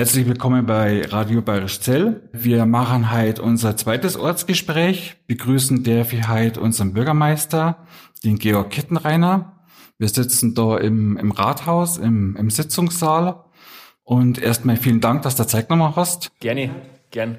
Herzlich willkommen bei Radio Bayerisch Zell. Wir machen heute unser zweites Ortsgespräch, begrüßen der wir heute unseren Bürgermeister, den Georg Kittenreiner. Wir sitzen da im, im Rathaus, im, im Sitzungssaal. Und erstmal vielen Dank, dass du Zeit genommen hast. Gerne, gern.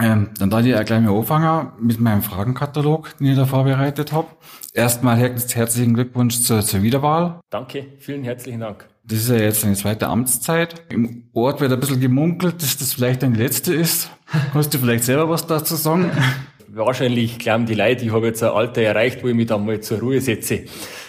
Ähm, dann darf ich ja gleich mal anfangen mit meinem Fragenkatalog, den ich da vorbereitet habe. Erstmal herzlichen Glückwunsch zur, zur Wiederwahl. Danke, vielen herzlichen Dank. Das ist ja jetzt eine zweite Amtszeit. Im Ort wird ein bisschen gemunkelt, dass das vielleicht deine letzte ist. Kannst du vielleicht selber was dazu sagen? Wahrscheinlich glauben die Leute, ich habe jetzt ein Alter erreicht, wo ich mich dann mal zur Ruhe setze.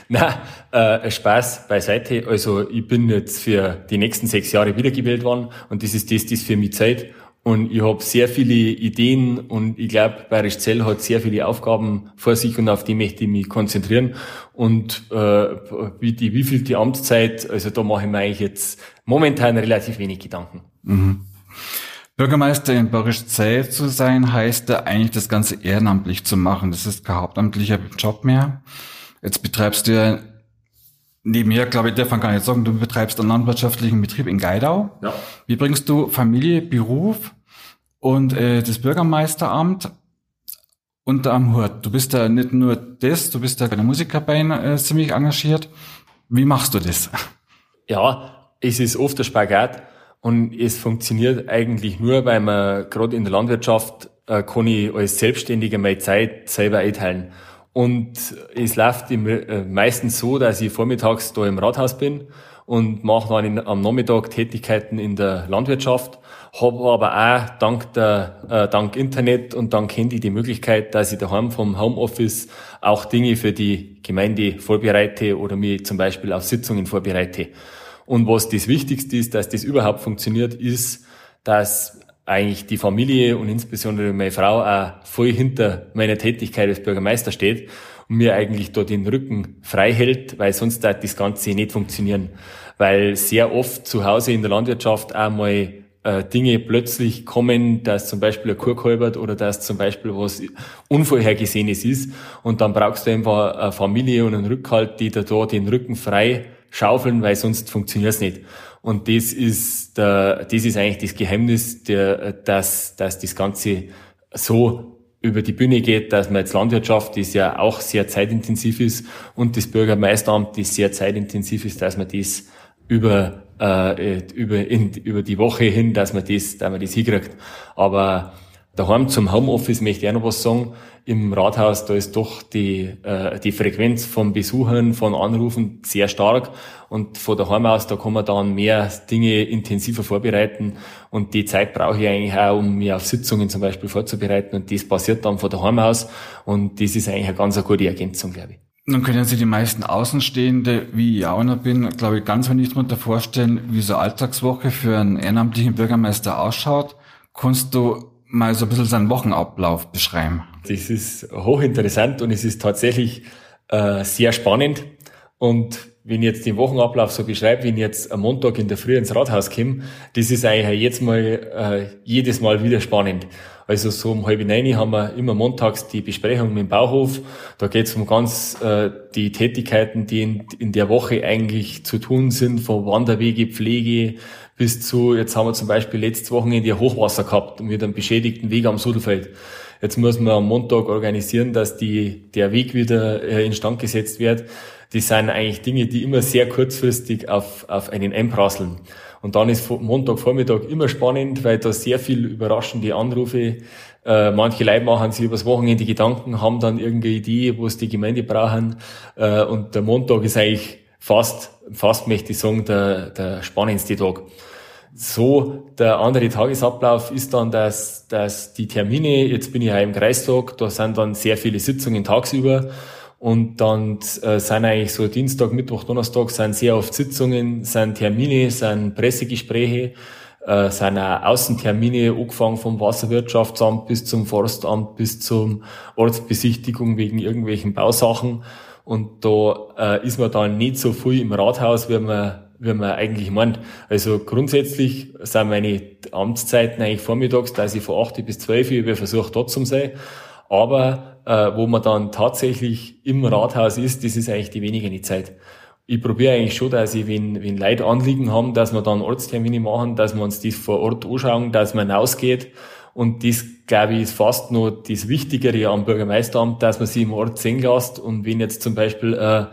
Na, äh, Spaß beiseite. Also ich bin jetzt für die nächsten sechs Jahre wiedergewählt worden und das ist das, das für mich Zeit. Und ich habe sehr viele Ideen und ich glaube, Bayerisch Zell hat sehr viele Aufgaben vor sich und auf die möchte ich mich konzentrieren. Und äh, wie die wievielte Amtszeit, also da mache ich mir eigentlich jetzt momentan relativ wenig Gedanken. Mhm. Bürgermeister in Bayerisch Zell zu sein, heißt da eigentlich das Ganze ehrenamtlich zu machen. Das ist kein hauptamtlicher Job mehr. Jetzt betreibst du ja nebenher, glaube ich, darf man gar nicht sagen, du betreibst einen landwirtschaftlichen Betrieb in Geidau. Ja. Wie bringst du Familie, Beruf und äh, das Bürgermeisteramt unter am Hut. Du bist da nicht nur das, du bist da bei der Musikerbein äh, ziemlich engagiert. Wie machst du das? Ja, es ist oft der Spagat und es funktioniert eigentlich nur, weil man gerade in der Landwirtschaft äh, kann ich als Selbstständiger meine Zeit selber einteilen. Und es läuft im, äh, meistens so, dass ich vormittags da im Rathaus bin und mache dann in, am Nachmittag Tätigkeiten in der Landwirtschaft habe aber auch dank, der, äh, dank Internet und dank Handy die Möglichkeit, dass ich daheim vom Homeoffice auch Dinge für die Gemeinde vorbereite oder mir zum Beispiel auf Sitzungen vorbereite. Und was das Wichtigste ist, dass das überhaupt funktioniert, ist, dass eigentlich die Familie und insbesondere meine Frau auch voll hinter meiner Tätigkeit als Bürgermeister steht und mir eigentlich dort den Rücken frei hält, weil sonst das Ganze nicht funktionieren. Weil sehr oft zu Hause in der Landwirtschaft auch mal äh, Dinge plötzlich kommen, dass zum Beispiel ein Kuh halbert oder dass zum Beispiel was Unvorhergesehenes ist. Und dann brauchst du einfach eine Familie und einen Rückhalt, die da, den Rücken frei schaufeln, weil sonst funktioniert es nicht. Und das ist, der, das ist eigentlich das Geheimnis, der, dass, dass das Ganze so über die Bühne geht, dass man jetzt Landwirtschaft, das ja auch sehr zeitintensiv ist, und das Bürgermeisteramt, das sehr zeitintensiv ist, dass man das über äh, über, in, über die Woche hin, dass man das, dass man das hinkriegt. Aber daheim zum Homeoffice möchte ich auch noch was sagen. Im Rathaus, da ist doch die, äh, die Frequenz von Besuchern, von Anrufen sehr stark. Und von daheim aus, da kann man dann mehr Dinge intensiver vorbereiten. Und die Zeit brauche ich eigentlich auch, um mich auf Sitzungen zum Beispiel vorzubereiten. Und das passiert dann von daheim aus. Und das ist eigentlich eine ganz eine gute Ergänzung, glaube ich. Nun können sich die meisten Außenstehende, wie ich auch noch bin, glaube ich, ganz wenig darunter vorstellen, wie so Alltagswoche für einen ehrenamtlichen Bürgermeister ausschaut. Kannst du mal so ein bisschen seinen Wochenablauf beschreiben? Das ist hochinteressant und es ist tatsächlich äh, sehr spannend. Und wenn ich jetzt den Wochenablauf so beschreibe, wenn ich jetzt am Montag in der Früh ins Rathaus komme, das ist eigentlich jetzt mal äh, jedes Mal wieder spannend. Also so um halb neun haben wir immer montags die Besprechung mit dem Bauhof. Da geht es um ganz äh, die Tätigkeiten, die in, in der Woche eigentlich zu tun sind, von Wanderwege, Pflege bis zu, jetzt haben wir zum Beispiel letztes Wochenende Hochwasser gehabt mit einem beschädigten Weg am Sudelfeld. Jetzt muss man am Montag organisieren, dass die, der Weg wieder äh, instand gesetzt wird. Das sind eigentlich Dinge, die immer sehr kurzfristig auf, auf einen einprasseln. Und dann ist Montagvormittag immer spannend, weil da sehr viel überraschende Anrufe, äh, manche Leute machen sich übers Wochenende Gedanken, haben dann irgendeine Idee, was die Gemeinde brauchen. Äh, und der Montag ist eigentlich fast, fast möchte ich sagen, der, der spannendste Tag. So, der andere Tagesablauf ist dann, dass, dass die Termine, jetzt bin ich ja im Kreistag, da sind dann sehr viele Sitzungen tagsüber und dann äh, sind eigentlich so Dienstag, Mittwoch, Donnerstag sind sehr oft Sitzungen, sind Termine, sind Pressegespräche, äh, sind auch Außentermine, angefangen vom Wasserwirtschaftsamt bis zum Forstamt, bis zum Ortsbesichtigung wegen irgendwelchen Bausachen. Und da äh, ist man dann nicht so viel im Rathaus, wie man, wie man eigentlich meint. Also grundsätzlich sind meine Amtszeiten eigentlich vormittags, dass ich von 8 bis 12 Uhr versuche, dort zu sein. Aber äh, wo man dann tatsächlich im Rathaus ist, das ist eigentlich die wenige Zeit. ich probiere eigentlich schon, dass ich, wenn, wenn Leute Anliegen haben, dass wir dann Ortstermine machen, dass wir uns das vor Ort anschauen, dass man hinausgeht. Und das, glaube ich, ist fast noch das Wichtigere am Bürgermeisteramt, dass man sich im Ort sehen lässt. Und wenn jetzt zum Beispiel äh,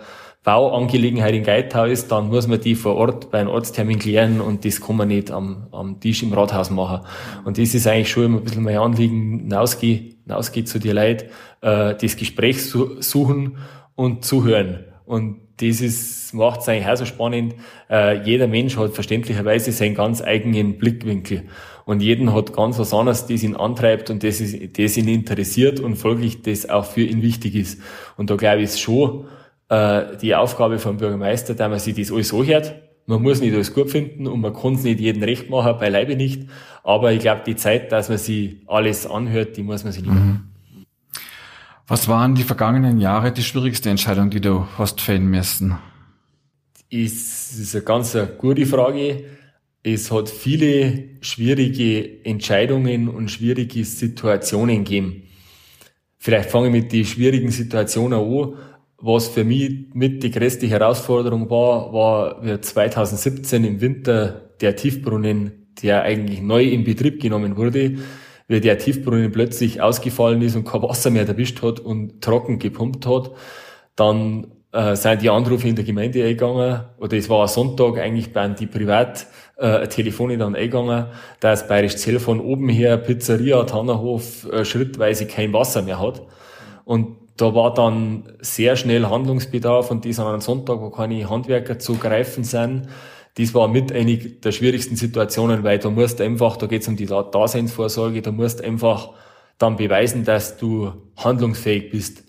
Bauangelegenheit in Geithau ist, dann muss man die vor Ort bei einem Ortstermin klären und das kann man nicht am, am Tisch im Rathaus machen. Und das ist eigentlich schon immer ein bisschen mein Anliegen, hinausgehen, hinausgehen zu den Leuten, äh, das Gespräch su suchen und zuhören. Und das ist, macht es eigentlich auch so spannend. Äh, jeder Mensch hat verständlicherweise seinen ganz eigenen Blickwinkel. Und jeden hat ganz was anderes, das ihn antreibt und das, ist, das ihn interessiert und folglich das auch für ihn wichtig ist. Und da glaube ich schon äh, die Aufgabe vom Bürgermeister, dass man sich das alles anhört. Man muss nicht alles gut finden und man kann es nicht jedem recht machen, beileibe nicht. Aber ich glaube, die Zeit, dass man sich alles anhört, die muss man sich nicht machen. Was waren die vergangenen Jahre die schwierigste Entscheidung, die du hast fällen müssen? Ist, ist eine ganz eine gute Frage. Es hat viele schwierige Entscheidungen und schwierige Situationen gegeben. Vielleicht fange ich mit den schwierigen Situationen an. Was für mich mit die größte Herausforderung war, war wie 2017 im Winter der Tiefbrunnen, der eigentlich neu in Betrieb genommen wurde, wie der Tiefbrunnen plötzlich ausgefallen ist und kein Wasser mehr erwischt hat und trocken gepumpt hat. Dann äh, sind die Anrufe in der Gemeinde eingegangen, oder es war ein Sonntag, eigentlich bei die Privat äh, Telefone dann eingegangen, dass Bayerisch Zell von oben her Pizzeria, Tannerhof äh, schrittweise kein Wasser mehr hat. Und da war dann sehr schnell Handlungsbedarf und dies an einem Sonntag, wo keine Handwerker zu greifen sind, das war mit einer der schwierigsten Situationen, weil du musst einfach, da geht es um die Daseinsvorsorge, du musst einfach dann beweisen, dass du handlungsfähig bist.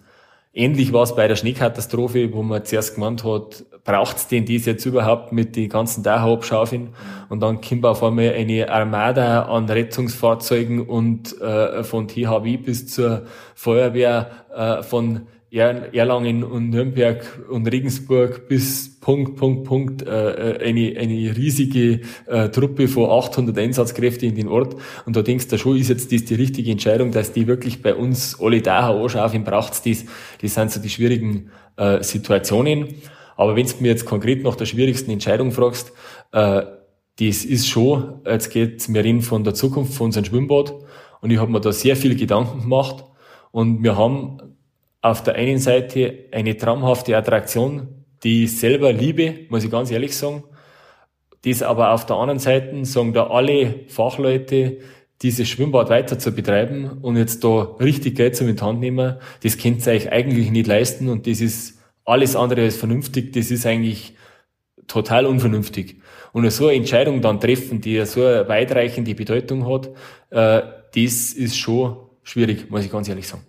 Ähnlich war es bei der Schneekatastrophe, wo man zuerst gemeint hat, braucht's denn dies jetzt überhaupt mit den ganzen Dächer abschaufeln? Und dann kommt auf einmal eine Armada an Rettungsfahrzeugen und äh, von THW bis zur Feuerwehr äh, von Erlangen und Nürnberg und Regensburg bis Punkt, Punkt, Punkt äh, äh, eine, eine riesige äh, Truppe von 800 Einsatzkräfte in den Ort. Und da denkst du schon, ist jetzt das die richtige Entscheidung, dass die wirklich bei uns alle da anschauen, braucht's das. Das sind so die schwierigen äh, Situationen. Aber wenn du mir jetzt konkret nach der schwierigsten Entscheidung fragst, äh, das ist schon, jetzt geht's mir in von der Zukunft von unserem Schwimmbad. Und ich habe mir da sehr viel Gedanken gemacht. Und wir haben auf der einen Seite eine traumhafte Attraktion, die ich selber liebe, muss ich ganz ehrlich sagen. Dies aber auf der anderen Seite sagen da alle Fachleute, dieses Schwimmbad weiter zu betreiben und jetzt da richtig Geld zu mit Hand nehmen, das könnt ihr euch eigentlich nicht leisten und das ist alles andere als vernünftig, das ist eigentlich total unvernünftig. Und so eine Entscheidung dann treffen, die so eine weitreichende Bedeutung hat, äh, das ist schon schwierig, muss ich ganz ehrlich sagen.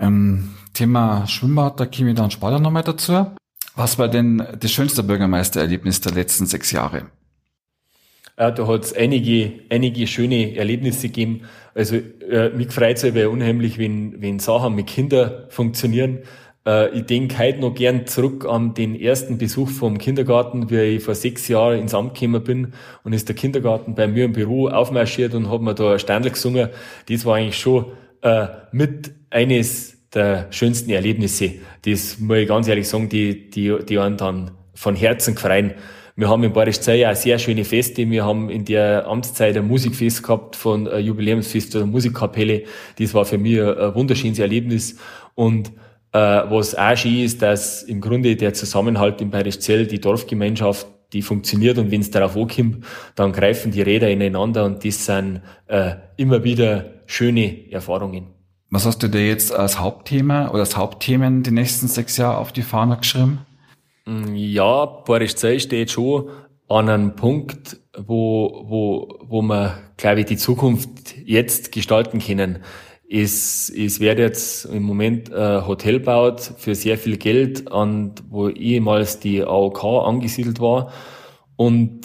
Ähm, Thema Schwimmbad, da käme ich dann später nochmal dazu. Was war denn das schönste Bürgermeistererlebnis der letzten sechs Jahre? Ja, da hat es einige, einige schöne Erlebnisse gegeben. Also äh, mich freut es aber unheimlich, wenn, wenn Sachen mit Kindern funktionieren. Äh, ich denke heute noch gern zurück an den ersten Besuch vom Kindergarten, wie ich vor sechs Jahren ins Amt gekommen bin und ist der Kindergarten bei mir im Büro aufmarschiert und hat mir da ein Standel gesungen. Das war eigentlich schon äh, mit eines der schönsten Erlebnisse. Das muss ich ganz ehrlich sagen, die, die, die einen dann von Herzen gefreien. Wir haben in Barisch Zei auch sehr schöne Feste. Wir haben in der Amtszeit ein Musikfest gehabt von äh, Jubiläumsfest oder Musikkapelle. Das war für mich ein wunderschönes Erlebnis. Und äh, was auch schön ist, dass im Grunde der Zusammenhalt in Bayerisch Zell, die Dorfgemeinschaft, die funktioniert und wenn es darauf ankommt, dann greifen die Räder ineinander und das sind äh, immer wieder schöne Erfahrungen. Was hast du dir jetzt als Hauptthema oder als Hauptthemen die nächsten sechs Jahre auf die Fahne geschrieben? Mm, ja, Boris Zeit steht schon an einem Punkt, wo, wo, wo wir, glaube ich, die Zukunft jetzt gestalten können. Es, es wird jetzt im Moment ein Hotel baut für sehr viel Geld, an, wo ehemals die AOK angesiedelt war. Und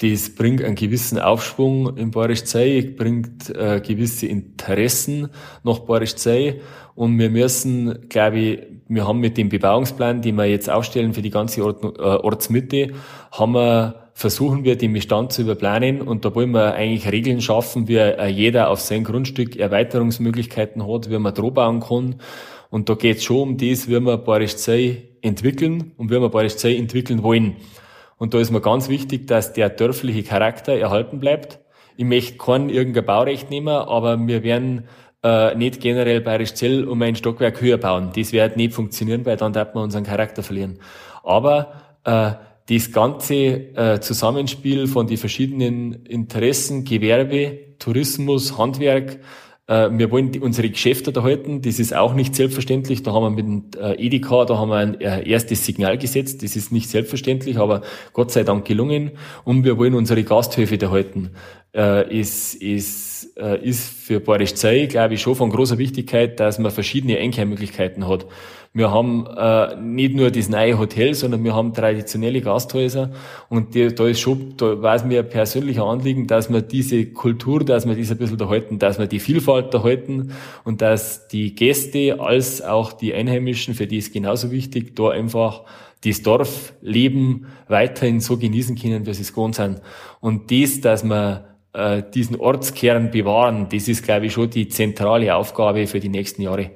das bringt einen gewissen Aufschwung in Bayerisch Zei, bringt äh, gewisse Interessen nach Bayerisch Zei und wir müssen, glaube ich, wir haben mit dem Bebauungsplan, den wir jetzt aufstellen für die ganze Ort, äh, Ortsmitte, haben wir versuchen wir den Bestand zu überplanen und da wollen wir eigentlich Regeln schaffen, wie äh, jeder auf sein Grundstück Erweiterungsmöglichkeiten hat, wie man droh bauen kann Und da geht es schon um das, wie wir Bayerisch Zei entwickeln und wie wir Bayerisch Zei entwickeln wollen. Und da ist mir ganz wichtig, dass der dörfliche Charakter erhalten bleibt. Ich möchte kein irgendein Baurecht nehmen, aber wir werden äh, nicht generell Bayerisch Zell um ein Stockwerk höher bauen. Das wird nicht funktionieren, weil dann darf man unseren Charakter verlieren. Aber äh, das ganze äh, Zusammenspiel von die verschiedenen Interessen, Gewerbe, Tourismus, Handwerk, äh, wir wollen die, unsere Geschäfte da halten, das ist auch nicht selbstverständlich. Da haben wir mit äh, Edeka, da haben wir ein äh, erstes Signal gesetzt, das ist nicht selbstverständlich, aber Gott sei Dank gelungen. Und wir wollen unsere Gasthöfe da halten. Äh, ist, ist, äh, ist für Bayerisch Zei, glaube ich, schon von großer Wichtigkeit, dass man verschiedene Einkehrmöglichkeiten hat. Wir haben äh, nicht nur das neue Hotel, sondern wir haben traditionelle Gasthäuser und die, da ist schon, da war es mir ein persönlicher Anliegen, dass wir diese Kultur, dass wir das ein bisschen erhalten, dass wir die Vielfalt erhalten und dass die Gäste als auch die Einheimischen, für die ist genauso wichtig, da einfach das Dorfleben weiterhin so genießen können, wie sie es gewohnt sind. Und das, dass wir äh, diesen Ortskern bewahren, das ist, glaube ich, schon die zentrale Aufgabe für die nächsten Jahre.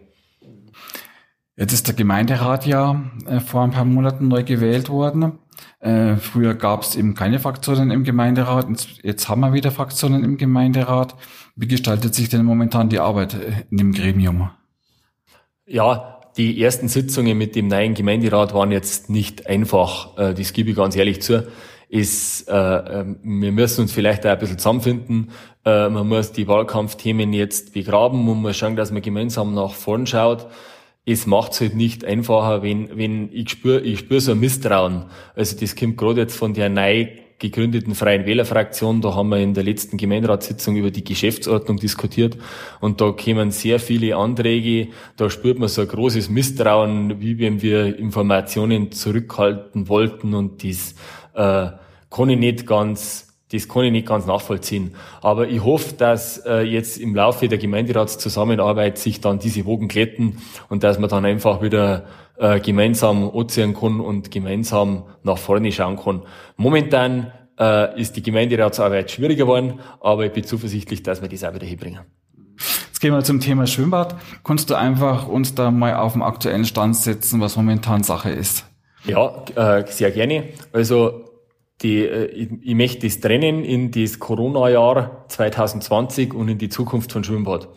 Jetzt ist der Gemeinderat ja äh, vor ein paar Monaten neu gewählt worden. Äh, früher gab es eben keine Fraktionen im Gemeinderat. Jetzt haben wir wieder Fraktionen im Gemeinderat. Wie gestaltet sich denn momentan die Arbeit äh, in dem Gremium? Ja, die ersten Sitzungen mit dem neuen Gemeinderat waren jetzt nicht einfach. Äh, das gebe ich ganz ehrlich zu. Ist, äh, ähm, wir müssen uns vielleicht auch ein bisschen zusammenfinden. Äh, man muss die Wahlkampfthemen jetzt begraben. Man muss schauen, dass man gemeinsam nach vorn schaut es macht's halt nicht einfacher, wenn, wenn ich spüre, ich spüre so ein Misstrauen. Also das kommt gerade jetzt von der neu gegründeten Freien Wählerfraktion. Da haben wir in der letzten Gemeinderatssitzung über die Geschäftsordnung diskutiert und da kämen sehr viele Anträge. Da spürt man so ein großes Misstrauen, wie wenn wir Informationen zurückhalten wollten und das äh, kann ich nicht ganz das kann ich nicht ganz nachvollziehen. Aber ich hoffe, dass äh, jetzt im Laufe der Gemeinderatszusammenarbeit sich dann diese Wogen glätten und dass man dann einfach wieder äh, gemeinsam anziehen kann und gemeinsam nach vorne schauen kann. Momentan äh, ist die Gemeinderatsarbeit schwieriger geworden, aber ich bin zuversichtlich, dass wir das auch wieder hinbringen. Jetzt gehen wir zum Thema Schwimmbad. Kannst du einfach uns da mal auf den aktuellen Stand setzen, was momentan Sache ist? Ja, äh, sehr gerne. Also die, äh, ich, ich möchte das trennen in das Corona-Jahr 2020 und in die Zukunft von Schwimmbad.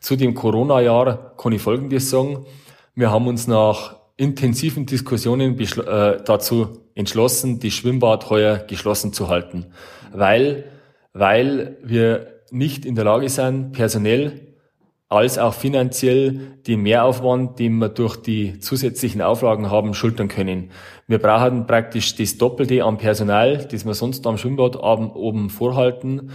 Zu dem Corona-Jahr kann ich Folgendes sagen. Wir haben uns nach intensiven Diskussionen äh, dazu entschlossen, das Schwimmbad heuer geschlossen zu halten, weil, weil wir nicht in der Lage sind, personell als auch finanziell den Mehraufwand, den wir durch die zusätzlichen Auflagen haben, schultern können. Wir brauchen praktisch das Doppelte an Personal, das wir sonst am Schwimmbad oben vorhalten.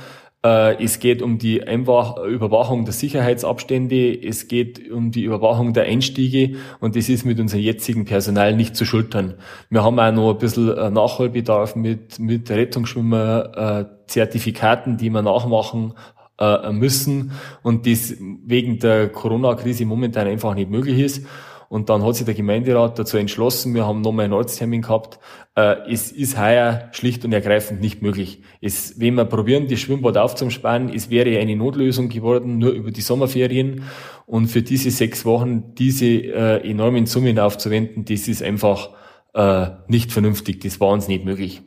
Äh, es geht um die Überwachung der Sicherheitsabstände, es geht um die Überwachung der Einstiege und das ist mit unserem jetzigen Personal nicht zu schultern. Wir haben auch noch ein bisschen äh, Nachholbedarf mit, mit Rettungsschwimmer, äh, Zertifikaten, die wir nachmachen äh, müssen und das wegen der Corona-Krise momentan einfach nicht möglich ist. Und dann hat sich der Gemeinderat dazu entschlossen, wir haben nochmal einen Ortstermin gehabt, äh, es ist heuer schlicht und ergreifend nicht möglich. Es, wenn wir probieren, das Schwimmbad aufzusparen, es wäre eine Notlösung geworden, nur über die Sommerferien. Und für diese sechs Wochen diese äh, enormen Summen aufzuwenden, das ist einfach äh, nicht vernünftig, das war uns nicht möglich.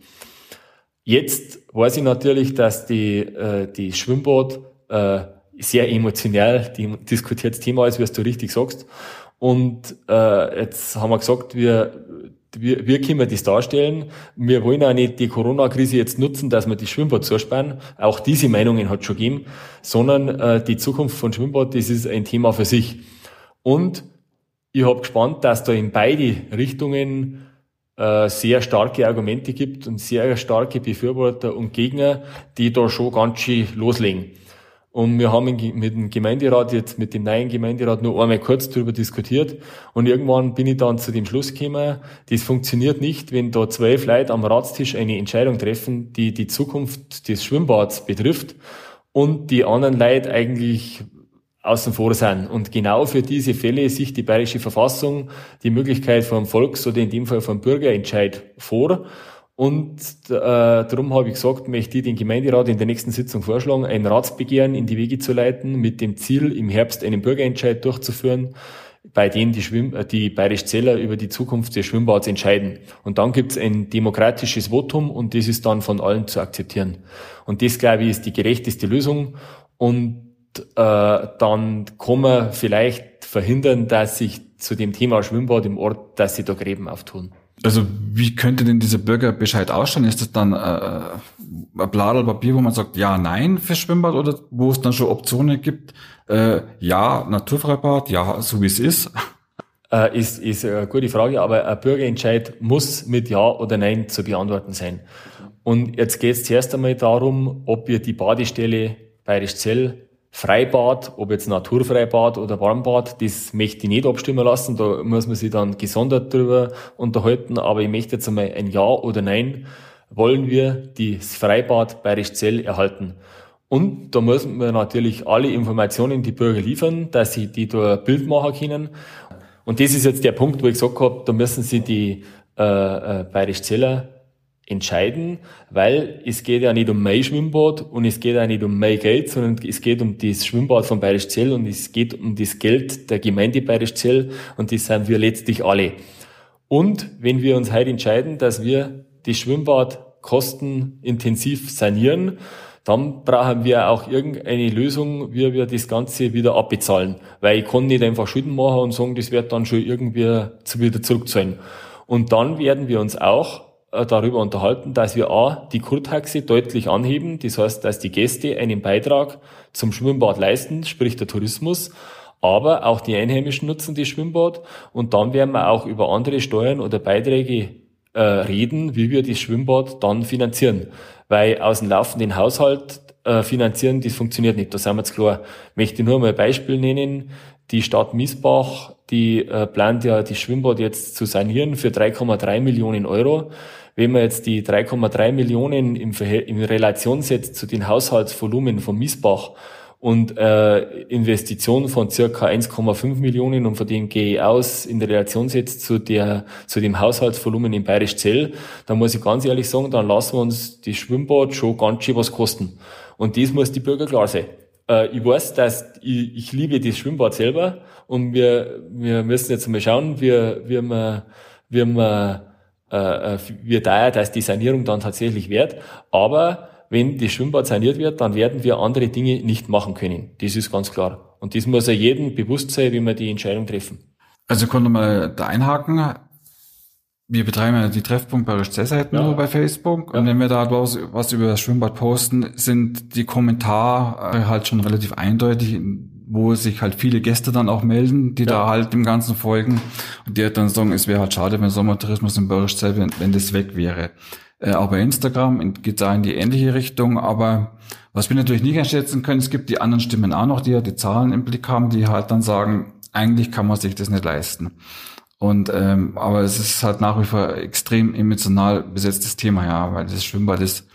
Jetzt weiß ich natürlich, dass die, äh, die Schwimmbad äh, sehr emotional die diskutiertes Thema ist, wie du richtig sagst. Und äh, jetzt haben wir gesagt, wir, wir, wir können das darstellen. Wir wollen auch nicht die Corona-Krise jetzt nutzen, dass wir die Schwimmbad zusperren. Auch diese Meinungen hat schon gegeben. Sondern äh, die Zukunft von Schwimmbad, das ist ein Thema für sich. Und ich habe gespannt, dass da in beide Richtungen äh, sehr starke Argumente gibt und sehr starke Befürworter und Gegner, die da schon ganz schön loslegen. Und wir haben mit dem Gemeinderat jetzt, mit dem neuen Gemeinderat nur einmal kurz darüber diskutiert. Und irgendwann bin ich dann zu dem Schluss gekommen, das funktioniert nicht, wenn da zwölf Leute am Ratstisch eine Entscheidung treffen, die die Zukunft des Schwimmbads betrifft und die anderen Leute eigentlich außen vor sein. Und genau für diese Fälle sich die Bayerische Verfassung die Möglichkeit vom Volks- oder in dem Fall vom Bürgerentscheid vor. Und äh, darum habe ich gesagt, möchte ich den Gemeinderat in der nächsten Sitzung vorschlagen, ein Ratsbegehren in die Wege zu leiten, mit dem Ziel, im Herbst einen Bürgerentscheid durchzuführen. bei denen die, Schwimm äh, die Bayerisch Zeller über die Zukunft des Schwimmbads entscheiden. Und dann gibt es ein demokratisches Votum und das ist dann von allen zu akzeptieren. Und das, glaube ich, ist die gerechteste Lösung. Und äh, dann kann man vielleicht verhindern, dass sich zu dem Thema Schwimmbad im Ort, dass sie da Gräben auftun. Also wie könnte denn dieser Bürgerbescheid ausschauen? Ist das dann äh, ein Bladel Papier, wo man sagt ja, nein für Schwimmbad oder wo es dann schon Optionen gibt? Äh, ja, Naturfreibad, ja, so wie es ist. Äh, ist, ist eine gute Frage, aber ein Bürgerentscheid muss mit Ja oder Nein zu beantworten sein. Und jetzt geht es zuerst einmal darum, ob wir die Badestelle Bayerisch Zell Freibad, ob jetzt Naturfreibad oder Warmbad, das möchte ich nicht abstimmen lassen. Da muss man sich dann gesondert drüber unterhalten. Aber ich möchte jetzt einmal ein Ja oder Nein. Wollen wir das Freibad Bayerisch Zell erhalten? Und da müssen wir natürlich alle Informationen die Bürger liefern, dass sie die da Bild machen können. Und das ist jetzt der Punkt, wo ich gesagt habe, da müssen sie die äh, äh, Bayerisch Zeller entscheiden, weil es geht ja nicht um mein Schwimmbad und es geht auch nicht um mein Geld, sondern es geht um das Schwimmbad von Bayerisch Zell und es geht um das Geld der Gemeinde Bayerisch Zell und das sind wir letztlich alle. Und wenn wir uns heute entscheiden, dass wir das Schwimmbad kostenintensiv sanieren, dann brauchen wir auch irgendeine Lösung, wie wir das Ganze wieder abbezahlen. Weil ich kann nicht einfach Schulden machen und sagen, das wird dann schon irgendwie wieder zurückzahlen. Und dann werden wir uns auch darüber unterhalten, dass wir A, die Kurtaxe deutlich anheben. Das heißt, dass die Gäste einen Beitrag zum Schwimmbad leisten, sprich der Tourismus. Aber auch die Einheimischen nutzen das Schwimmbad. Und dann werden wir auch über andere Steuern oder Beiträge äh, reden, wie wir das Schwimmbad dann finanzieren. Weil aus dem laufenden Haushalt äh, finanzieren, das funktioniert nicht. Da sind wir jetzt klar. Ich möchte nur mal ein Beispiel nennen. Die Stadt Miesbach, die äh, plant ja das Schwimmbad jetzt zu sanieren für 3,3 Millionen Euro. Wenn man jetzt die 3,3 Millionen im in Relation setzt zu den Haushaltsvolumen von Miesbach und äh, Investitionen von circa 1,5 Millionen und von dem gehe ich aus in Relation setzt zu der zu dem Haushaltsvolumen in Bayerisch Zell, dann muss ich ganz ehrlich sagen, dann lassen wir uns das Schwimmbad schon ganz schön was kosten. Und das muss die Bürger klar sein. Äh, ich weiß, dass ich, ich liebe das Schwimmbad selber und wir, wir müssen jetzt mal schauen, wie, wie wir, wie wir, äh, äh, wie teuer dass die Sanierung dann tatsächlich wird. Aber wenn das Schwimmbad saniert wird, dann werden wir andere Dinge nicht machen können. Das ist ganz klar. Und das muss ja jedem bewusst sein, wie wir die Entscheidung treffen. Also konnte mal da einhaken wir betreiben ja die Treffpunkt bei seiten ja. nur bei Facebook. Ja. Und wenn wir da was, was über das Schwimmbad posten, sind die Kommentare halt schon relativ eindeutig, wo sich halt viele Gäste dann auch melden, die ja. da halt dem Ganzen folgen. Und die halt dann sagen, es wäre halt schade, wenn Sommertourismus in Börschzell, wenn, wenn das weg wäre. Äh, auch bei Instagram geht da in die ähnliche Richtung. Aber was wir natürlich nicht einschätzen können, es gibt die anderen Stimmen auch noch, die ja die Zahlen im Blick haben, die halt dann sagen, eigentlich kann man sich das nicht leisten. Und ähm, aber es ist halt nach wie vor extrem emotional besetztes Thema, ja, weil das Schwimmbad ist,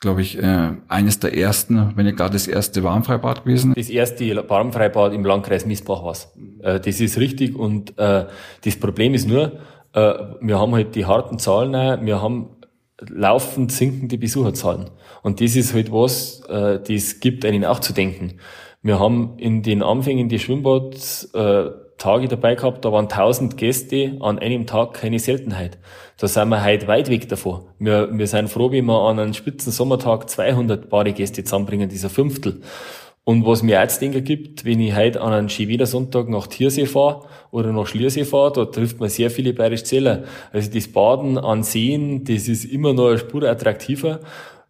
glaube ich, äh, eines der ersten, wenn nicht gar das erste Warmfreibad gewesen. Das erste Warmfreibad im Landkreis Miesbach war äh, Das ist richtig und äh, das Problem ist nur, äh, wir haben halt die harten Zahlen, wir haben laufend sinkende Besucherzahlen. Und das ist halt was, äh, das gibt einen auch zu denken. Wir haben in den Anfängen des Schwimmbads äh, Tage dabei gehabt, da waren 1000 Gäste an einem Tag keine Seltenheit. Da sind wir heute weit weg davon. Wir, wir sind froh, wenn wir an einem spitzen Sommertag 200 Badegäste zusammenbringen, dieser Fünftel. Und was mir jetzt denken gibt, wenn ich heute an einem Skiwiedersonntag nach Tiersee fahre oder nach Schliersee fahre, da trifft man sehr viele bayerische Zähler. Also das Baden an Seen, das ist immer noch eine Spur attraktiver.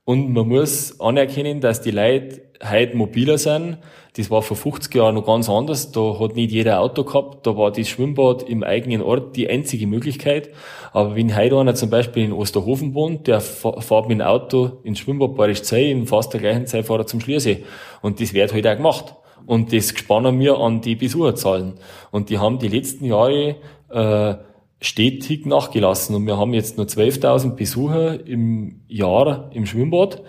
Und man muss anerkennen, dass die Leute heute mobiler sind, das war vor 50 Jahren noch ganz anders. Da hat nicht jeder Auto gehabt. Da war das Schwimmbad im eigenen Ort die einzige Möglichkeit. Aber wenn heute einer zum Beispiel in Osterhofen wohnt, der fährt mit dem Auto ins Schwimmbad Bayerisch Zei, in fast der gleichen Zeit fährt er zum Schliersee. Und das wird heute halt auch gemacht. Und das gespannen wir an die Besucherzahlen. Und die haben die letzten Jahre, äh, stetig nachgelassen. Und wir haben jetzt nur 12.000 Besucher im Jahr im Schwimmbad.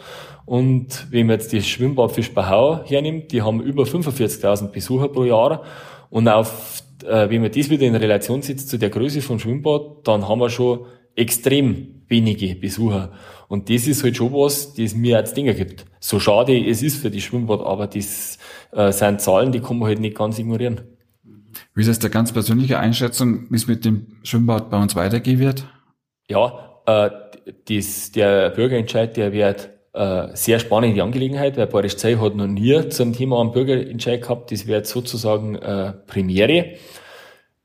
Und wenn man jetzt das Schwimmbad Fischbachau hernimmt, die haben über 45.000 Besucher pro Jahr. Und auf, äh, wenn man das wieder in Relation setzt zu der Größe vom Schwimmbad, dann haben wir schon extrem wenige Besucher. Und das ist halt schon was, das mir als Dinger gibt. So schade es ist für die Schwimmbad, aber das äh, sind Zahlen, die kann man halt nicht ganz ignorieren. Wie ist das der ganz persönliche Einschätzung, wie es mit dem Schwimmbad bei uns weitergehen wird? Ja, äh, dies, der Bürgerentscheid, der wird äh, sehr spannende Angelegenheit, weil Boris Zey hat noch nie zum Thema einen Bürgerentscheid gehabt. Das wird sozusagen äh, Premiere.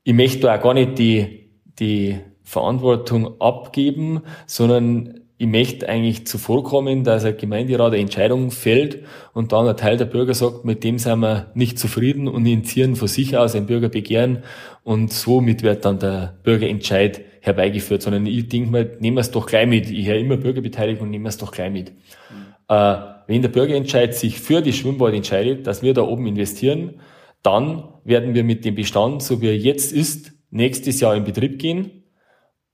Ich möchte da auch gar nicht die, die Verantwortung abgeben, sondern ich möchte eigentlich zuvorkommen, dass ein Gemeinderat eine Entscheidung fällt und dann ein Teil der Bürger sagt, mit dem sind wir nicht zufrieden und initiieren von sich aus ein Bürgerbegehren und somit wird dann der Bürgerentscheid herbeigeführt, sondern ich denke mal, nehmen wir es doch gleich mit. Ich höre immer Bürgerbeteiligung, nehmen wir es doch gleich mit. Mhm. Äh, wenn der Bürgerentscheid sich für die Schwimmbad entscheidet, dass wir da oben investieren, dann werden wir mit dem Bestand, so wie er jetzt ist, nächstes Jahr in Betrieb gehen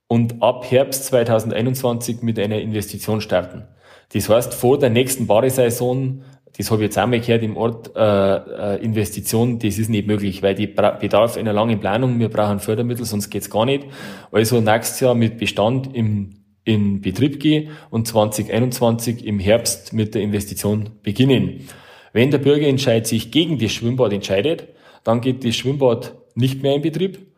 und ab Herbst 2021 mit einer Investition starten. Das heißt, vor der nächsten Badesaison, das habe ich jetzt einmal gehört im Ort, äh, äh, Investition, das ist nicht möglich, weil die bedarf einer langen Planung, wir brauchen Fördermittel, sonst geht's gar nicht. Also nächstes Jahr mit Bestand im, in Betrieb gehen und 2021 im Herbst mit der Investition beginnen. Wenn der Bürgerentscheid sich gegen das Schwimmbad entscheidet, dann geht das Schwimmbad nicht mehr in Betrieb.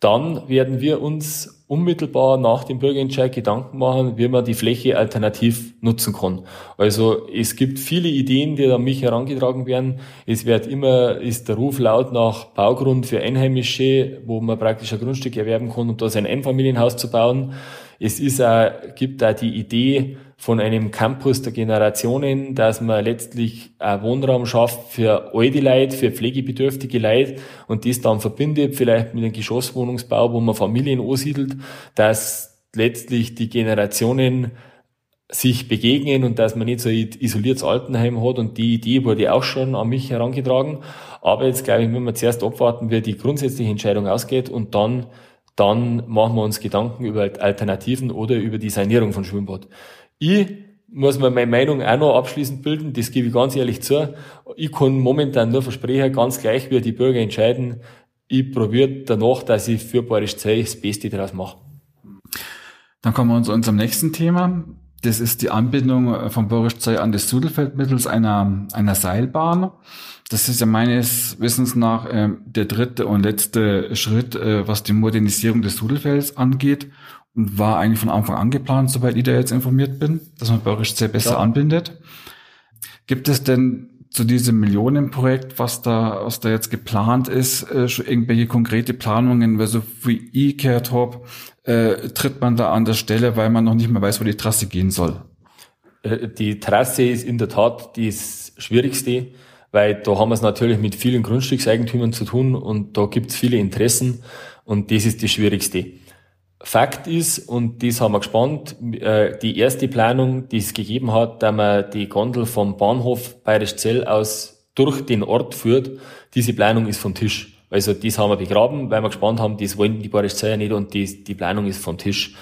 Dann werden wir uns unmittelbar nach dem Bürgerentscheid Gedanken machen, wie man die Fläche alternativ nutzen kann. Also es gibt viele Ideen, die an mich herangetragen werden. Es wird immer, ist der Ruf laut nach Baugrund für Einheimische, wo man praktisch ein Grundstück erwerben kann, um da sein Einfamilienhaus zu bauen. Es ist auch, gibt auch die Idee, von einem Campus der Generationen, dass man letztlich einen Wohnraum schafft für alte Leute, für pflegebedürftige Leute und das dann verbindet vielleicht mit einem Geschosswohnungsbau, wo man Familien ansiedelt, dass letztlich die Generationen sich begegnen und dass man nicht so ein isoliertes Altenheim hat und die Idee wurde auch schon an mich herangetragen. Aber jetzt glaube ich, müssen wir zuerst abwarten, wie die grundsätzliche Entscheidung ausgeht und dann dann machen wir uns Gedanken über Alternativen oder über die Sanierung von Schwimmbad. Ich muss mir meine Meinung auch noch abschließend bilden, das gebe ich ganz ehrlich zu. Ich kann momentan nur versprechen, ganz gleich wie die Bürger entscheiden, ich probiere danach, dass ich für Bayerisch Zei das Beste daraus mache. Dann kommen wir zu unserem nächsten Thema. Das ist die Anbindung von Bayerisch Zei an das Sudelfeld mittels einer, einer Seilbahn. Das ist ja meines Wissens nach äh, der dritte und letzte Schritt, äh, was die Modernisierung des Sudelfelds angeht war eigentlich von Anfang an geplant, soweit ich da jetzt informiert bin, dass man Böhrisch sehr besser ja. anbindet. Gibt es denn zu diesem Millionenprojekt, was da, was da jetzt geplant ist, äh, schon irgendwelche konkrete Planungen, weil so wie ich gehört habe, äh, tritt man da an der Stelle, weil man noch nicht mehr weiß, wo die Trasse gehen soll? Äh, die Trasse ist in der Tat das Schwierigste, weil da haben wir es natürlich mit vielen Grundstückseigentümern zu tun und da gibt es viele Interessen und das ist das Schwierigste. Fakt ist, und das haben wir gespannt, äh, die erste Planung, die es gegeben hat, da man die Gondel vom Bahnhof Bayerischzell aus durch den Ort führt, diese Planung ist vom Tisch. Also das haben wir begraben, weil wir gespannt haben, das wollen die Bayerischzeller nicht und die, die Planung ist vom Tisch.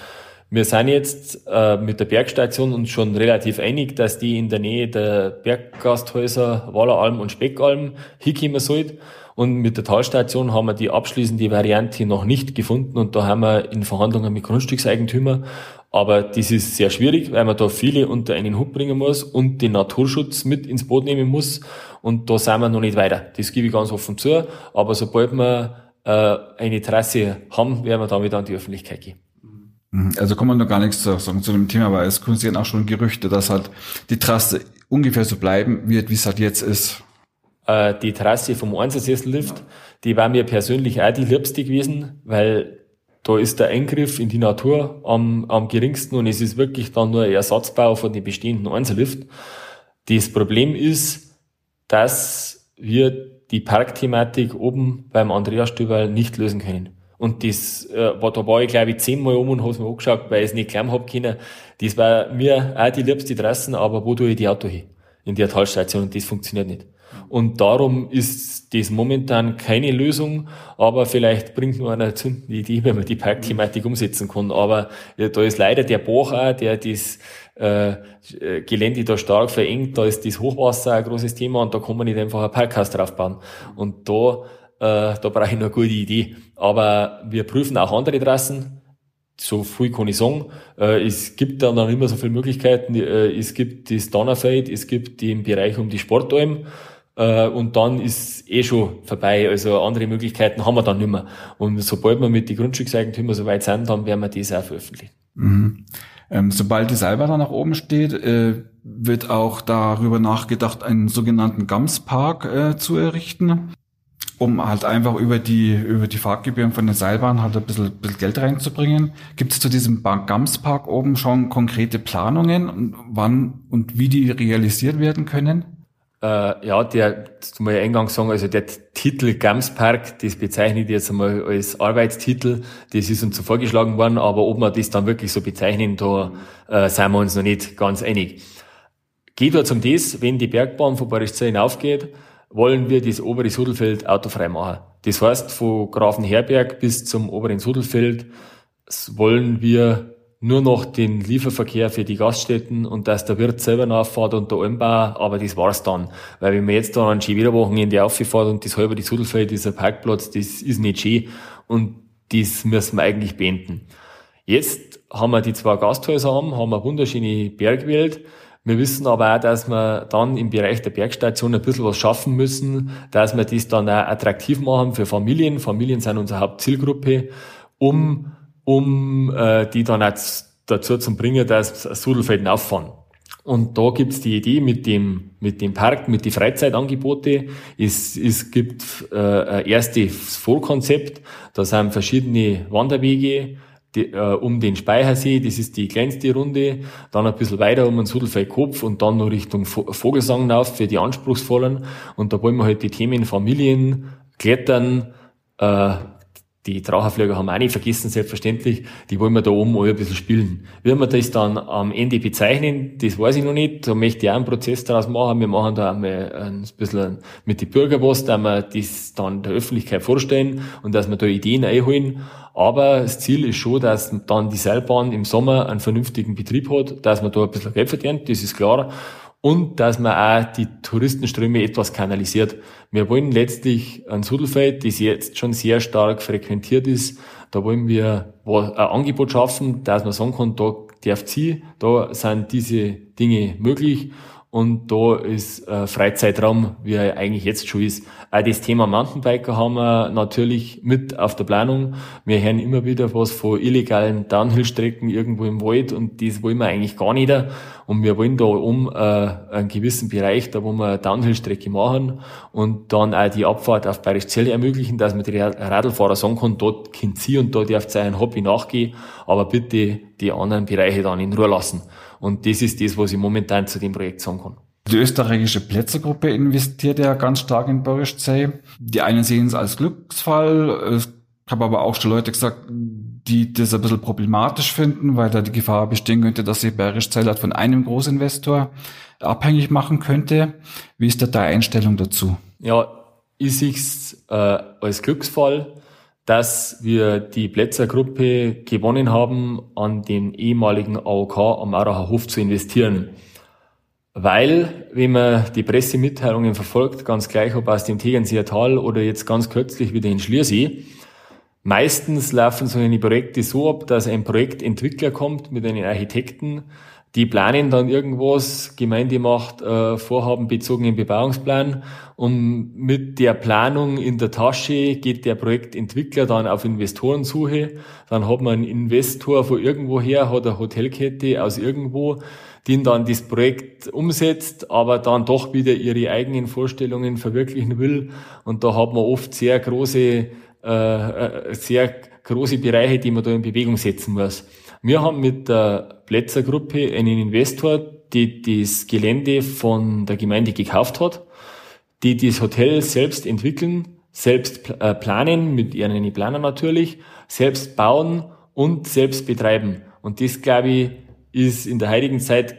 Wir sind jetzt äh, mit der Bergstation uns schon relativ einig, dass die in der Nähe der Berggasthäuser Walleralm und Speckalm hinkommen sollte. Und mit der Talstation haben wir die abschließende Variante noch nicht gefunden und da haben wir in Verhandlungen mit Grundstückseigentümern. Aber das ist sehr schwierig, weil man da viele unter einen Hut bringen muss und den Naturschutz mit ins Boot nehmen muss. Und da sind wir noch nicht weiter. Das gebe ich ganz offen zu. Aber sobald wir äh, eine Trasse haben, werden wir damit an die Öffentlichkeit gehen. Mhm. Also kann man noch gar nichts sagen zu dem Thema, weil es kursieren auch schon Gerüchte, dass halt die Trasse ungefähr so bleiben wird, wie es halt jetzt ist äh, die Trasse vom Einsatzsessellift, die war mir persönlich auch die liebste gewesen, weil da ist der Eingriff in die Natur am, am geringsten und es ist wirklich dann nur ein Ersatzbau von den bestehenden Einzellift. Das Problem ist, dass wir die Parkthematik oben beim Andreas Stöberl nicht lösen können. Und das äh, war, da war ich glaube ich zehnmal um und hab's mir angeschaut, weil ich es nicht klamm hab können. Das war mir auch die liebste Trassen, aber wo tue ich die Auto hin? In der Talstation und das funktioniert nicht. Und darum ist das momentan keine Lösung, aber vielleicht bringt nur eine zündende Idee, wenn man die Parkthematik umsetzen kann. Aber ja, da ist leider der Bach auch, der das äh, Gelände da stark verengt, da ist das Hochwasser ein großes Thema und da kann man nicht einfach ein Parkhaus draufbauen. Und da, äh, da brauche ich noch eine gute Idee. Aber wir prüfen auch andere Trassen, so viel kann ich sagen. Äh, es gibt da noch immer so viele Möglichkeiten. Äh, es gibt das Donnerfeld, es gibt den Bereich um die Sportalm. Äh, und dann ist eh schon vorbei. Also andere Möglichkeiten haben wir dann nicht mehr. Und sobald wir mit den Grundstückseigentümern so weit sind, dann werden wir das auch veröffentlichen. Mhm. Ähm, sobald die Seilbahn nach oben steht, äh, wird auch darüber nachgedacht, einen sogenannten Gamspark äh, zu errichten, um halt einfach über die, über die Fahrtgebühren von der Seilbahn halt ein bisschen, bisschen Geld reinzubringen. Gibt es zu diesem Gamspark oben schon konkrete Planungen, wann und wie die realisiert werden können? Äh, ja, der, das muss ich eingangs sagen, also der Titel Gamspark, das bezeichne ich jetzt einmal als Arbeitstitel, das ist uns so vorgeschlagen worden, aber ob wir das dann wirklich so bezeichnen, da äh, sind wir uns noch nicht ganz einig. Geht dort um das, wenn die Bergbahn von Barischzell hinaufgeht, wollen wir das obere Sudelfeld autofrei machen. Das heißt, von Grafenherberg bis zum oberen Sudelfeld wollen wir nur noch den Lieferverkehr für die Gaststätten und dass der Wirt selber nachfährt und der Almbau, aber das war's dann. Weil wenn man jetzt da an Skiwiederwochenende auffährt und das halbe die Sudelfeld, dieser Parkplatz, das ist nicht schön und das müssen wir eigentlich beenden. Jetzt haben wir die zwei Gasthäuser am, haben eine wunderschöne Bergwelt. Wir wissen aber auch, dass wir dann im Bereich der Bergstation ein bisschen was schaffen müssen, dass wir das dann auch attraktiv machen für Familien. Familien sind unsere Hauptzielgruppe, um um äh, die dann jetzt dazu zu bringen, dass Sudelfelden auffahren. Und da gibt's die Idee mit dem, mit dem Park, mit den Freizeitangebote. Es, es gibt äh, ein erstes Vorkonzept. Da sind verschiedene Wanderwege die, äh, um den Speichersee. Das ist die kleinste Runde. Dann ein bisschen weiter um den Sudelfeldkopf und dann noch Richtung Vogelsang auf für die Anspruchsvollen. Und da wollen wir halt die Themen Familien, Klettern, äh, die Trauerflieger haben auch nicht vergessen, selbstverständlich. Die wollen wir da oben alle ein bisschen spielen. Wie wir das dann am Ende bezeichnen, das weiß ich noch nicht. Da möchte ich auch einen Prozess daraus machen. Wir machen da einmal ein bisschen mit den Bürgern was, dass wir das dann der Öffentlichkeit vorstellen und dass wir da Ideen einholen. Aber das Ziel ist schon, dass dann die Seilbahn im Sommer einen vernünftigen Betrieb hat, dass man da ein bisschen Geld verdient, das ist klar und dass man auch die Touristenströme etwas kanalisiert. Wir wollen letztlich ein Sudelfeld, das jetzt schon sehr stark frequentiert ist, da wollen wir ein Angebot schaffen, dass man sagen kann, da darf sie, da sind diese Dinge möglich und da ist äh, Freizeitraum, wie er eigentlich jetzt schon ist. Auch das Thema Mountainbiker haben wir natürlich mit auf der Planung. Wir hören immer wieder was von illegalen Downhill-Strecken irgendwo im Wald und das wollen wir eigentlich gar nicht. Und wir wollen da um äh, einen gewissen Bereich, da wo wir Downhill-Strecke machen und dann auch die Abfahrt auf Bayerischzell ermöglichen, dass man die Radlfahrer sagen kann, dort könnt sie und da darf sein Hobby nachgehen, aber bitte die anderen Bereiche dann in Ruhe lassen. Und das ist das, was ich momentan zu dem Projekt sagen kann. Die österreichische Plätzergruppe investiert ja ganz stark in Borischzee. Die einen sehen es als Glücksfall. Ich habe aber auch schon Leute gesagt, die das ein bisschen problematisch finden, weil da die Gefahr bestehen könnte, dass sich Berischzell halt von einem Großinvestor abhängig machen könnte. Wie ist da deine Einstellung dazu? Ja, ich sehe es äh, als Glücksfall dass wir die Plätzergruppe gewonnen haben, an den ehemaligen AOK am Aracher Hof zu investieren. Weil, wenn man die Pressemitteilungen verfolgt, ganz gleich ob aus dem Tegernseer Tal oder jetzt ganz kürzlich wieder in Schliersee, meistens laufen so eine Projekte so ab, dass ein Projektentwickler kommt mit einem Architekten, die planen dann irgendwas, Gemeinde macht äh, Vorhaben bezogenen Bebauungsplan und mit der Planung in der Tasche geht der Projektentwickler dann auf Investorensuche. Dann hat man einen Investor von irgendwoher, hat eine Hotelkette aus irgendwo, die dann das Projekt umsetzt, aber dann doch wieder ihre eigenen Vorstellungen verwirklichen will. Und da hat man oft sehr große, äh, äh sehr große Bereiche, die man da in Bewegung setzen muss. Wir haben mit der Plätzergruppe einen Investor, die das Gelände von der Gemeinde gekauft hat, die das Hotel selbst entwickeln, selbst äh, planen, mit ihren Planer natürlich, selbst bauen und selbst betreiben. Und das, glaube ich, ist in der heutigen Zeit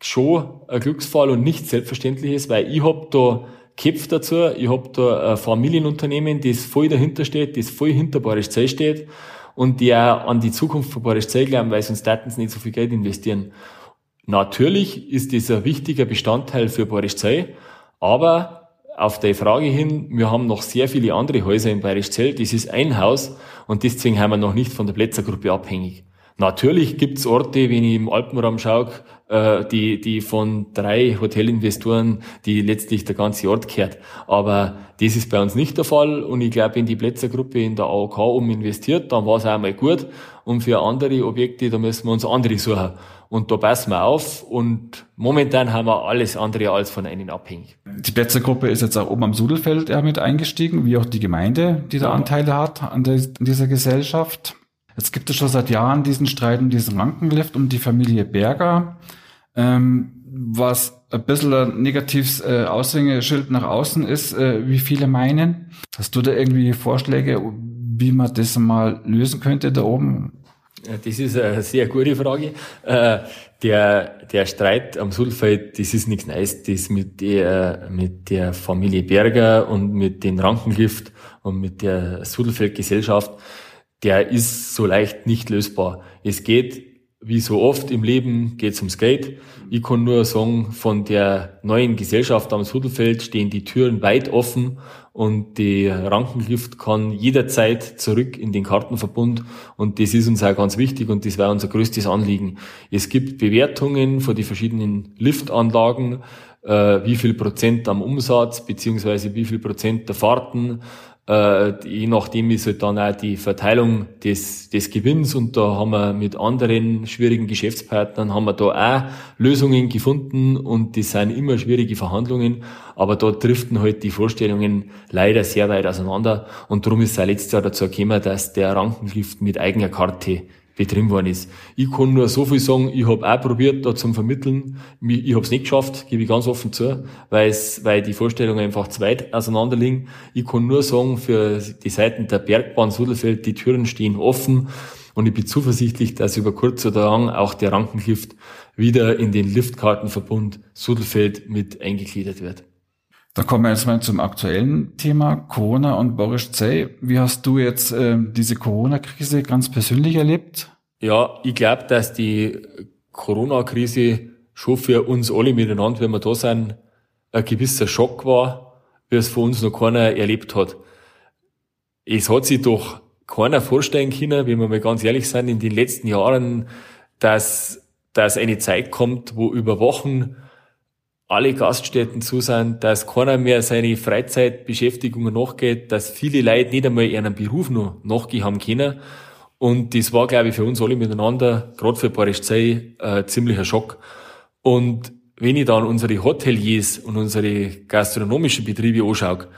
schon ein Glücksfall und nicht selbstverständliches, weil ich hab da Köpfe dazu, ich hab da ein Familienunternehmen, das voll dahinter steht, das voll hinter Barisch steht und die auch an die Zukunft von Boris Zell glauben, weil sonst hätten sie nicht so viel Geld investieren. Natürlich ist das ein wichtiger Bestandteil für Boris Zell, aber auf die Frage hin, wir haben noch sehr viele andere Häuser in Bayerisch Zell, das ist ein Haus und deswegen haben wir noch nicht von der Plätzergruppe abhängig. Natürlich gibt's Orte, wenn ich im Alpenraum schaue, äh, die, die von drei Hotelinvestoren, die letztlich der ganze Ort gehört. Aber das ist bei uns nicht der Fall. Und ich glaube, wenn die Plätzergruppe in der AOK um investiert, dann war es auch mal gut. Und für andere Objekte, da müssen wir uns andere suchen. Und da passen wir auf. Und momentan haben wir alles andere als von einem abhängig. Die Plätzergruppe ist jetzt auch oben am Sudelfeld ja mit eingestiegen, wie auch die Gemeinde, die da Anteile hat an, der, an dieser Gesellschaft. Jetzt gibt es schon seit Jahren diesen Streit um diesen Rankenlift um die Familie Berger, ähm, was ein bisschen ein negatives äh, Aushängeschild nach außen ist, äh, wie viele meinen. Hast du da irgendwie Vorschläge, wie man das mal lösen könnte da oben? Das ist eine sehr gute Frage. Äh, der, der Streit am Sulfeld, das ist nichts Neues. Das mit der, mit der Familie Berger und mit den Rankenlift und mit der Sulfeld-Gesellschaft, der ist so leicht nicht lösbar. Es geht, wie so oft im Leben, geht's ums Geld. Ich kann nur sagen, von der neuen Gesellschaft am Sudelfeld stehen die Türen weit offen und die Rankenlift kann jederzeit zurück in den Kartenverbund und das ist uns auch ganz wichtig und das war unser größtes Anliegen. Es gibt Bewertungen von den verschiedenen Liftanlagen, äh, wie viel Prozent am Umsatz beziehungsweise wie viel Prozent der Fahrten äh, je nachdem ist halt dann auch die Verteilung des, des Gewinns und da haben wir mit anderen schwierigen Geschäftspartnern haben wir da auch Lösungen gefunden und das sind immer schwierige Verhandlungen, aber da driften halt die Vorstellungen leider sehr weit auseinander und darum ist es auch letztes Jahr dazu gekommen, dass der Rankenlift mit eigener Karte betrieben worden ist. Ich kann nur so viel sagen, ich habe auch probiert, da zum Vermitteln. Ich habe es nicht geschafft, gebe ich ganz offen zu, weil weil die Vorstellungen einfach zu weit auseinander liegen. Ich kann nur sagen, für die Seiten der Bergbahn Sudelfeld, die Türen stehen offen und ich bin zuversichtlich, dass über kurz oder lang auch der Rankenlift wieder in den Liftkartenverbund Sudelfeld mit eingegliedert wird. Da kommen wir jetzt mal zum aktuellen Thema Corona und Boris Zey. Wie hast du jetzt äh, diese Corona-Krise ganz persönlich erlebt? Ja, ich glaube, dass die Corona-Krise schon für uns alle miteinander, wenn wir da sind, ein gewisser Schock war, wie es für uns noch keiner erlebt hat. Es hat sich doch keiner vorstellen können, wenn wir mal ganz ehrlich sind, in den letzten Jahren, dass, dass eine Zeit kommt, wo über Wochen alle Gaststätten zu sind, dass keiner mehr seine Freizeitbeschäftigungen nachgeht, dass viele Leute nicht einmal ihren Beruf noch nachgehen haben können. Und das war, glaube ich, für uns alle miteinander, gerade für Zey, ein ziemlicher Schock. Und wenn ich dann unsere Hoteliers und unsere gastronomischen Betriebe anschaue,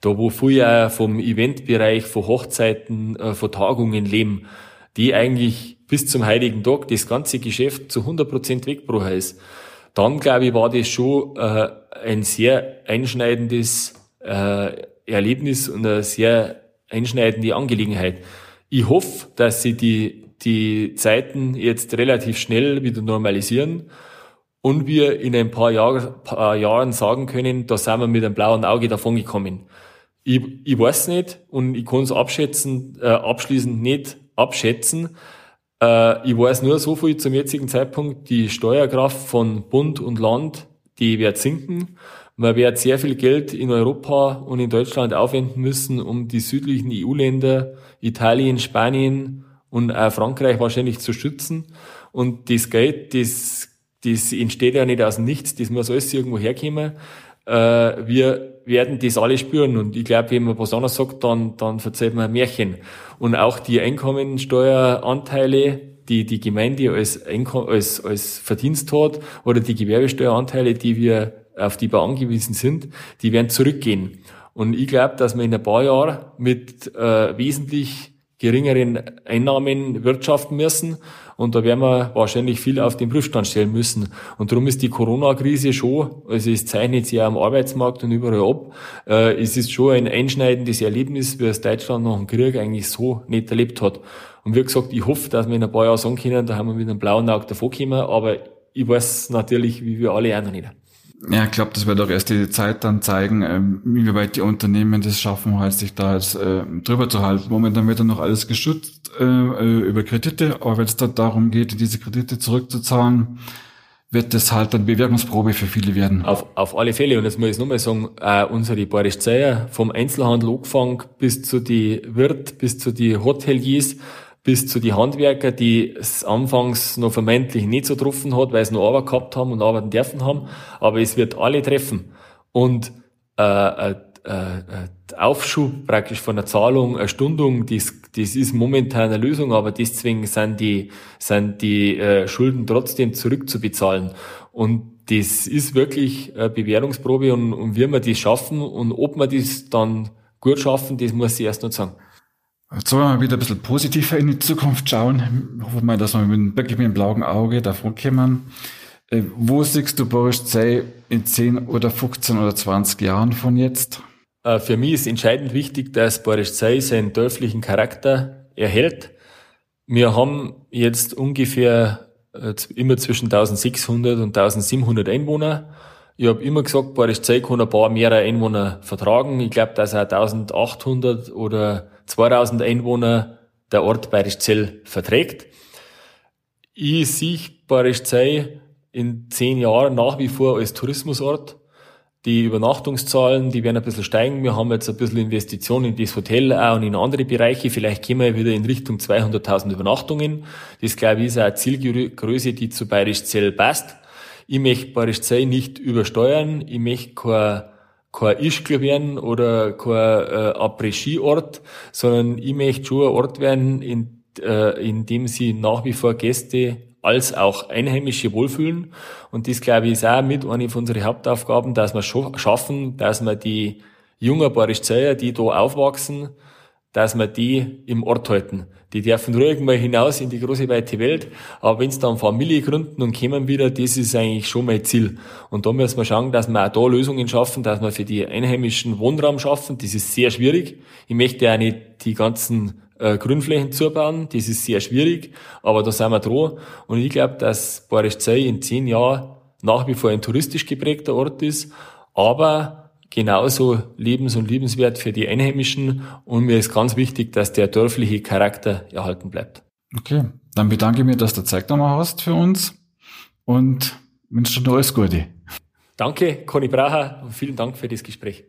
da wo früher vom Eventbereich, von Hochzeiten, äh, von Tagungen leben, die eigentlich bis zum heiligen Tag das ganze Geschäft zu 100 Prozent weggebrochen ist, dann glaube ich, war das schon äh, ein sehr einschneidendes äh, Erlebnis und eine sehr einschneidende Angelegenheit. Ich hoffe, dass sie die, die Zeiten jetzt relativ schnell wieder normalisieren und wir in ein paar, Jahr, paar Jahren sagen können, da sind wir mit einem blauen Auge davon gekommen. Ich, ich weiß nicht und ich kann es abschätzen, äh, abschließend nicht abschätzen, äh, ich weiß nur so viel zum jetzigen Zeitpunkt, die Steuerkraft von Bund und Land, die wird sinken. Man wird sehr viel Geld in Europa und in Deutschland aufwenden müssen, um die südlichen EU-Länder, Italien, Spanien und auch Frankreich wahrscheinlich zu stützen. Und das Geld, das, das entsteht ja nicht aus nichts, das muss alles irgendwo herkommen. Äh, wir werden das alle spüren. Und ich glaube, wenn man was anderes sagt, dann, dann verzeiht man ein Märchen. Und auch die Einkommensteueranteile, die die Gemeinde als, Einkom als, als Verdienst hat, oder die Gewerbesteueranteile, die wir, auf die wir angewiesen sind, die werden zurückgehen. Und ich glaube, dass wir in ein paar Jahren mit äh, wesentlich geringeren Einnahmen wirtschaften müssen. Und da werden wir wahrscheinlich viel auf den Prüfstand stellen müssen. Und darum ist die Corona-Krise schon, also es zeichnet sich ja am Arbeitsmarkt und überall ab, äh, es ist schon ein einschneidendes Erlebnis, wie es Deutschland nach dem Krieg eigentlich so nicht erlebt hat. Und wie gesagt, ich hoffe, dass wir in ein paar Jahren sagen können, da haben wir mit einem blauen Auge davon kommen, aber ich weiß natürlich, wie wir alle auch noch nicht. Ja, ich glaube, das wird auch erst die Zeit dann zeigen, ähm, wie weit die Unternehmen das schaffen, halt sich da jetzt äh, drüber zu halten. Momentan wird dann noch alles geschützt äh, äh, über Kredite, aber wenn es dann darum geht, diese Kredite zurückzuzahlen, wird das halt dann Bewerbungsprobe für viele werden. Auf, auf alle Fälle. Und jetzt muss ich nochmal sagen, äh, unsere Boris Zeier, vom Einzelhandel angefangen bis zu die Wirt, bis zu die Hoteliers, bis zu die Handwerker, die es anfangs noch vermeintlich nicht so getroffen hat, weil sie noch Arbeit gehabt haben und arbeiten dürfen haben. Aber es wird alle treffen. Und äh, äh, äh, Aufschub praktisch von der Zahlung, eine Stundung, das, das ist momentan eine Lösung, aber deswegen sind die, sind die äh, Schulden trotzdem zurückzubezahlen. Und das ist wirklich eine Bewährungsprobe und, und wie wir das schaffen und ob wir das dann gut schaffen, das muss ich erst noch sagen. Jetzt wollen wir wieder ein bisschen positiver in die Zukunft schauen. Hoffen wir, dass wir mit, wirklich mit dem blauen Auge davon kommen. Äh, wo siehst du Boris Zey in 10 oder 15 oder 20 Jahren von jetzt? Äh, für mich ist entscheidend wichtig, dass Boris Zey seinen dörflichen Charakter erhält. Wir haben jetzt ungefähr äh, immer zwischen 1600 und 1700 Einwohner. Ich habe immer gesagt, Boris Zey kann ein paar mehr Einwohner vertragen. Ich glaube, dass er 1800 oder 2000 Einwohner der Ort Bayerischzell verträgt. Ich sehe Bayerischzell in zehn Jahren nach wie vor als Tourismusort. Die Übernachtungszahlen, die werden ein bisschen steigen. Wir haben jetzt ein bisschen Investitionen in das Hotel auch und in andere Bereiche. Vielleicht gehen wir wieder in Richtung 200.000 Übernachtungen. Das, glaube ich, ist eine Zielgröße, die zu Bayerischzell passt. Ich möchte Bayerischzell nicht übersteuern. Ich möchte kein kein Ischgl werden oder kein äh, Après-Ski-Ort, sondern ich möchte schon ein Ort werden, in, äh, in dem sie nach wie vor Gäste als auch Einheimische wohlfühlen. Und das, glaube ich, ist auch mit eine von unseren Hauptaufgaben, dass wir schaffen, dass wir die jungen Barischzeier, die da aufwachsen, dass wir die im Ort halten. Die dürfen ruhig mal hinaus in die große weite Welt, aber wenn sie dann Familie gründen und kommen wieder, das ist eigentlich schon mein Ziel. Und da müssen wir schauen, dass wir auch da Lösungen schaffen, dass wir für die Einheimischen Wohnraum schaffen. Das ist sehr schwierig. Ich möchte ja nicht die ganzen äh, Grünflächen zubauen, das ist sehr schwierig, aber da sind wir dran. Und ich glaube, dass Barischzei in zehn Jahren nach wie vor ein touristisch geprägter Ort ist, aber genauso lebens- und liebenswert für die Einheimischen und mir ist ganz wichtig, dass der dörfliche Charakter erhalten bleibt. Okay, dann bedanke ich mich, dass du Zeit nochmal hast für uns und wünsche dir alles Gute. Danke, Conny Bracher und vielen Dank für das Gespräch.